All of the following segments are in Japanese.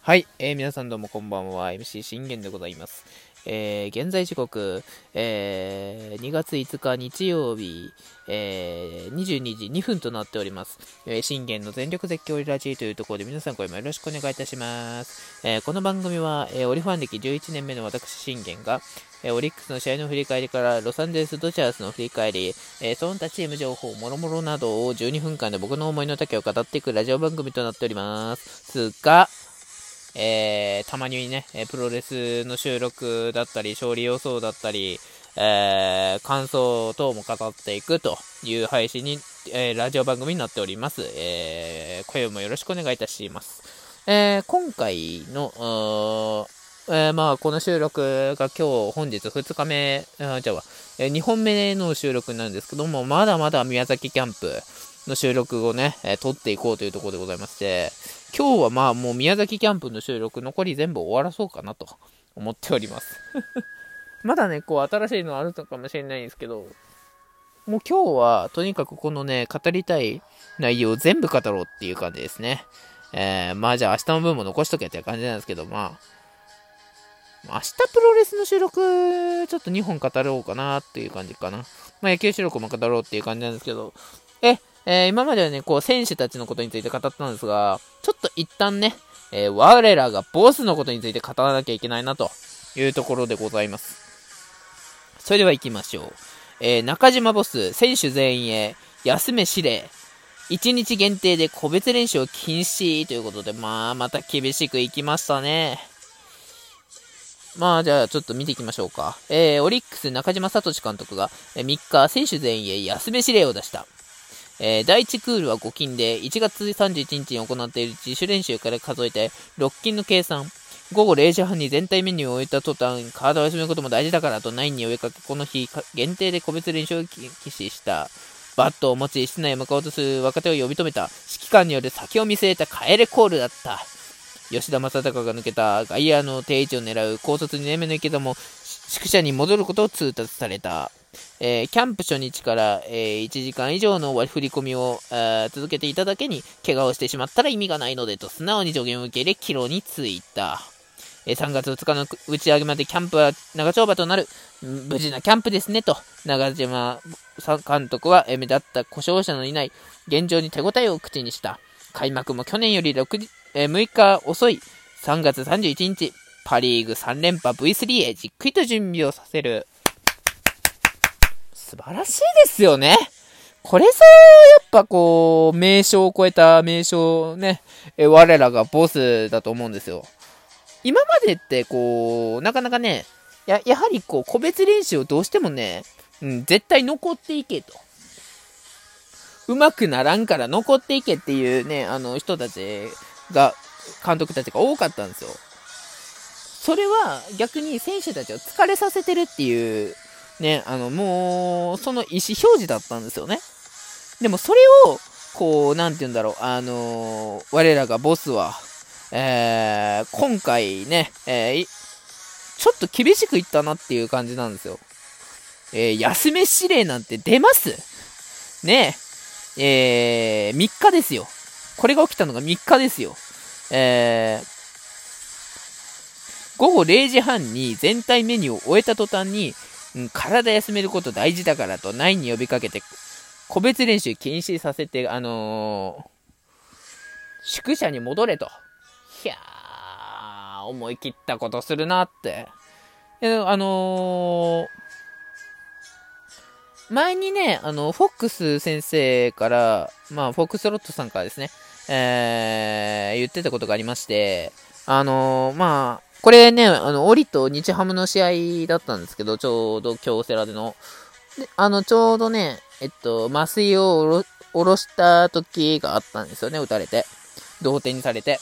はい、えー、皆さんどうもこんばんは。MC 信玄でございます。えー、現在時刻、えー、2月5日日曜日、えー、22時2分となっております。えー、信玄の全力絶叫リラジーというところで皆さんこれもよろしくお願いいたします。えー、この番組は、えー、オリファン歴11年目の私信玄が、え、オリックスの試合の振り返りからロサンゼルスドジャースの振り返り、え、その他チーム情報、もろもろなどを12分間で僕の思いの丈を語っていくラジオ番組となっております。すが、えー、たまにね、プロレスの収録だったり、勝利予想だったり、えー、感想等も語っていくという配信に、えー、ラジオ番組になっております。えー、声もよろしくお願いいたします。え、今回の、えー、まあ、この収録が今日、本日2日目、あじゃあ、えー、2本目の収録なんですけども、まだまだ宮崎キャンプの収録をね、えー、撮っていこうというところでございまして、今日はまあもう宮崎キャンプの収録残り全部終わらそうかなと思っております。まだね、こう新しいのあるのかもしれないんですけど、もう今日はとにかくこのね、語りたい内容を全部語ろうっていう感じですね。えー、まあじゃあ明日の分も残しとけって感じなんですけど、まあ、明日プロレスの収録、ちょっと2本語ろうかなっていう感じかな。まあ野球収録も語ろうっていう感じなんですけど、え、えー、今まではね、こう、選手たちのことについて語ったんですが、ちょっと一旦ね、えー、我らがボスのことについて語らなきゃいけないなというところでございます。それでは行きましょう。えー、中島ボス、選手全員へ、休め指令。1日限定で個別練習を禁止ということで、まあ、また厳しくいきましたね。まあ、じゃあ、ちょっと見ていきましょうか。えー、オリックス中島聡監督が、え3日、選手全員へ休め指令を出した。えー、第1クールは5金で、1月31日に行っている自主練習から数えて、6金の計算。午後0時半に全体メニューを終えた途端、体を休めることも大事だからと9に追いかけ、この日、限定で個別練習を起始した。バットを持ち、室内へ向かおうとする若手を呼び止めた。指揮官による先を見据えた帰れコールだった。吉田正尚が抜けた外野の定位置を狙う高卒2年目の池田も宿舎に戻ることを通達された。えー、キャンプ初日から、えー、1時間以上の割り振り込みを、えー、続けていただけに、怪我をしてしまったら意味がないのでと、素直に助言を受け入れ、帰路に着いた。え3月2日の打ち上げまでキャンプは長丁場となる、無事なキャンプですねと、長島監督は、目立った故障者のいない現状に手応えを口にした。開幕も去年より6、え6日遅い3月31日、パリーグ3連覇 V3 へじっくりと準備をさせる。素晴らしいですよね。これぞ、やっぱこう、名称を超えた名称ね、え我らがボスだと思うんですよ。今までってこう、なかなかね、や、やはりこう、個別練習をどうしてもね、うん、絶対残っていけと。上手くならんから残っていけっていうね、あの人たちが、監督たちが多かったんですよ。それは逆に選手たちを疲れさせてるっていうね、あの、もう、その意思表示だったんですよね。でもそれを、こう、なんて言うんだろう、あのー、我らがボスは、えー、今回ね、えー、ちょっと厳しく言ったなっていう感じなんですよ。えー、休め指令なんて出ます？ねえ、えー、3日ですよ。これが起きたのが3日ですよ。えー、午後0時半に全体メニューを終えた途端に、うん、体休めること大事だからと9に呼びかけて、個別練習禁止させて、あのー、宿舎に戻れと。いやー、思い切ったことするなって。あのー、前にね、あの、フォックス先生から、まあ、フォックスロットさんからですね、えー、言ってたことがありまして、あのー、まあ、これね、あの、オリと日ハムの試合だったんですけど、ちょうど京セラでの。で、あの、ちょうどね、えっと、麻酔を下ろした時があったんですよね、打たれて。同点にされて。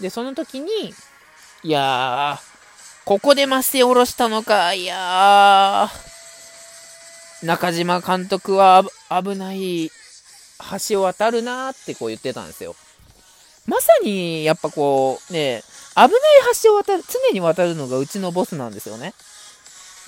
で、その時に、いやー、ここで麻酔を下ろしたのか、いやー、中島監督は危ない橋を渡るなーってこう言ってたんですよ。まさに、やっぱこう、ね、危ない橋を渡る、常に渡るのがうちのボスなんですよね。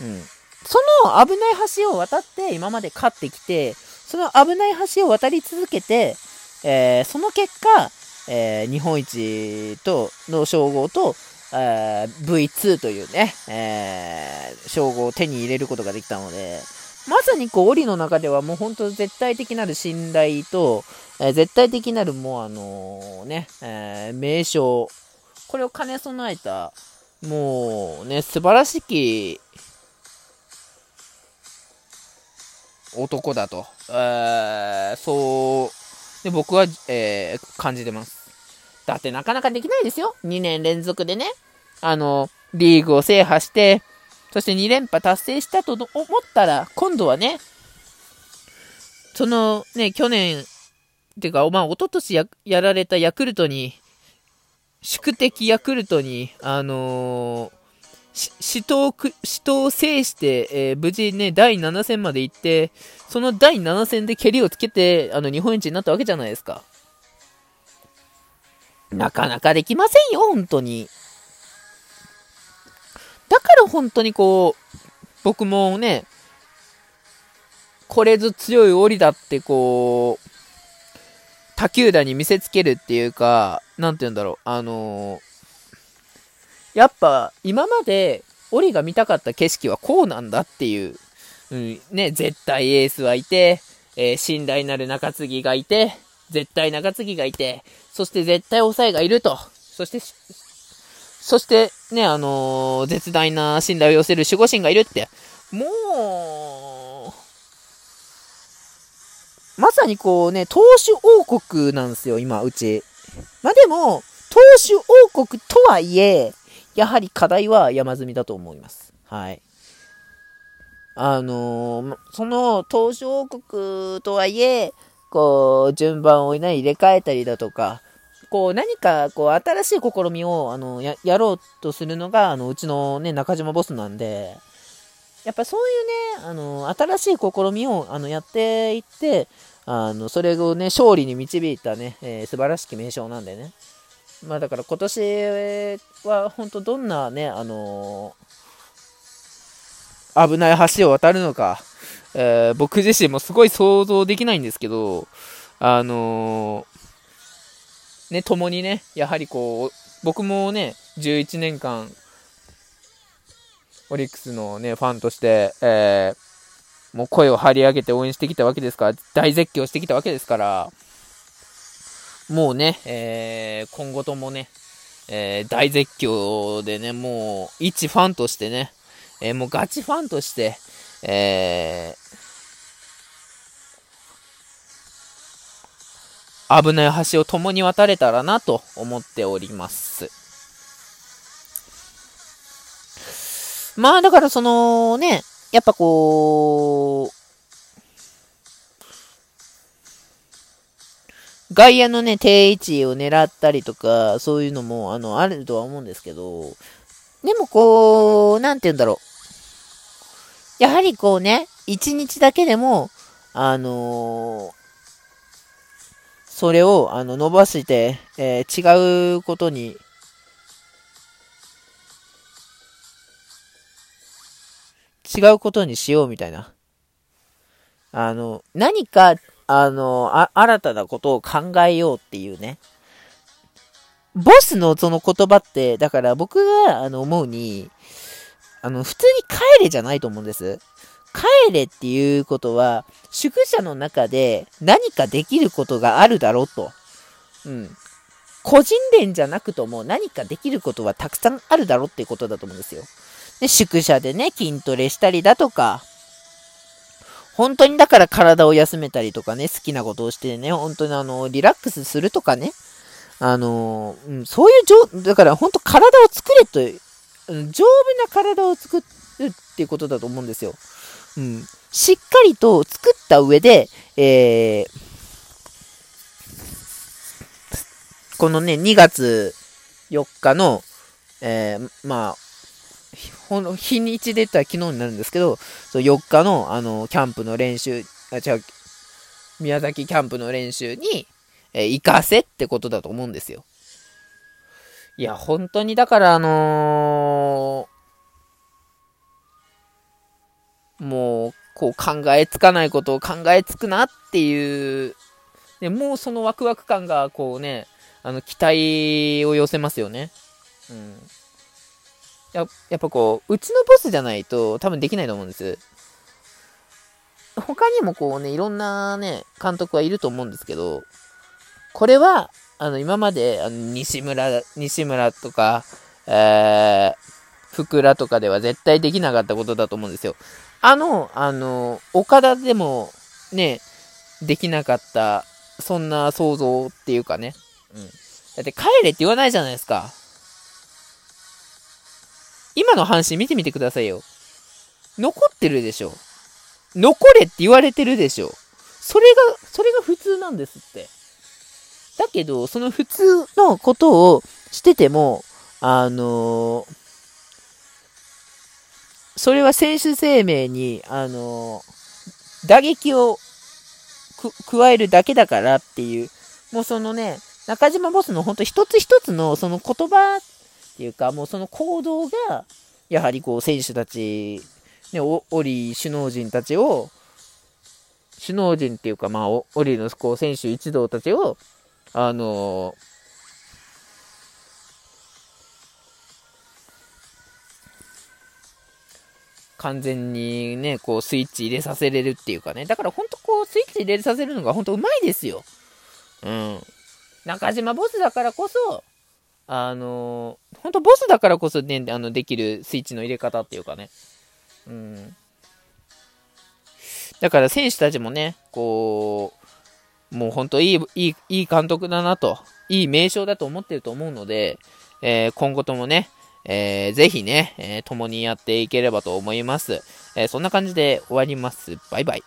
うん。その危ない橋を渡って今まで勝ってきて、その危ない橋を渡り続けて、えー、その結果、えー、日本一との称号と、V2 というね、えー、称号を手に入れることができたので、まさにこう、檻の中ではもう本当絶対的なる信頼と、えー、絶対的なるもうあの、ね、えー、名称、これを兼ね備えた、もうね、素晴らしき男だと、えー、そうで僕は、えー、感じてます。だってなかなかできないですよ。2年連続でね、あの、リーグを制覇して、そして2連覇達成したと思ったら、今度はね、そのね、去年、っていうか、まあ、一昨年ややられたヤクルトに、宿敵ヤクルトに、あのー、死闘、死闘を制して、えー、無事ね、第7戦まで行って、その第7戦で蹴りをつけて、あの、日本一になったわけじゃないですか。なかなかできませんよ、本当に。だから本当にこう、僕もね、これぞ強い檻だってこう、他球団に見せつけるっていうか、なんて言うんだろう、あのー、やっぱ今まで檻が見たかった景色はこうなんだっていう、うん、ね、絶対エースはいて、えー、信頼なる中継ぎがいて、絶対中継ぎがいて、そして絶対抑えがいると。そして、そして、ね、あのー、絶大な信頼を寄せる守護神がいるって。もう、まさにこうね、投手王国なんですよ、今、うち。まあ、でも、投手王国とはいえ、やはり課題は山積みだと思います。はい。あのー、その投手王国とはいえ、こう、順番をね、入れ替えたりだとか、こう、何か、こう、新しい試みを、あの、や、やろうとするのが、あの、うちのね、中島ボスなんで、やっぱそういうね、あの、新しい試みを、あの、やっていって、あの、それをね、勝利に導いたね、えー、素晴らしき名称なんでね。まあだから今年は本当どんなね、あのー、危ない橋を渡るのか、えー、僕自身もすごい想像できないんですけど、あのー、ね、共にね、やはりこう、僕もね、11年間、オリックスのね、ファンとして、えー、もう声を張り上げて応援してきたわけですから、大絶叫してきたわけですから、もうね、えー、今後ともね、えー、大絶叫でね、もう、一ファンとしてね、えー、もうガチファンとして、えー、危ない橋を共に渡れたらなと思っております。まあだからそのね、やっぱこう、外野のね、定位置を狙ったりとか、そういうのも、あの、あるとは思うんですけど、でもこう、なんて言うんだろう。やはりこうね、一日だけでも、あのー、それを、あの、伸ばして、えー、違うことに、違うことにしようみたいな。あの、何かあの、あ、新たなことを考えようっていうね。ボスのその言葉って、だから僕があの思うに、あの、普通に帰れじゃないと思うんです。帰れっていうことは、宿舎の中で何かできることがあるだろうと。うん。個人連じゃなくとも何かできることはたくさんあるだろうっていうことだと思うんですよ。で、宿舎でね、筋トレしたりだとか、本当にだから体を休めたりとかね、好きなことをしてね、本当にあの、リラックスするとかね、あの、うん、そういう状、だから本当体を作れと、丈夫な体を作るっていうことだと思うんですよ。うん。しっかりと作った上で、えー、このね、2月4日の、えー、まあ、日にちで言ったら昨日になるんですけど、そ4日の、あの、キャンプの練習、あ、違う、宮崎キャンプの練習に、えー、行かせってことだと思うんですよ。いや、本当にだからあのー、もう、こう考えつかないことを考えつくなっていうでもうそのワクワク感が、こうね、あの、期待を寄せますよね。うん。ややっぱこう、うちのボスじゃないと多分できないと思うんです。他にもこうね、いろんなね、監督はいると思うんですけど、これは、あの、今まで、あの、西村、西村とか、えー、福良とかでは絶対できなかったことだと思うんですよ。あの、あの、岡田でも、ね、できなかった、そんな想像っていうかね。うん。だって帰れって言わないじゃないですか。今の阪神見てみてくださいよ。残ってるでしょ。残れって言われてるでしょ。それが、それが普通なんですって。だけど、その普通のことをしてても、あのー、それは選手生命に、あのー、打撃を加えるだけだからっていう、もうそのね、中島ボスの本当一つ一つのその言葉っていうか、もうその行動が、やはりこう選手たち、ね、オリ首脳陣たちを、首脳陣っていうか、まあ、オリのこう選手一同たちを、あの完全にね、こうスイッチ入れさせれるっていうかね。だから本当こうスイッチ入れさせるのが本当うまいですよ。うん。中島ボスだからこそ、あのー、本当ボスだからこそね、あの、できるスイッチの入れ方っていうかね。うん。だから選手たちもね、こう、もう本当いい、いい、いい監督だなと、いい名称だと思ってると思うので、えー、今後ともね、えー、ぜひね、えー、共にやっていければと思います。えー、そんな感じで終わります。バイバイ。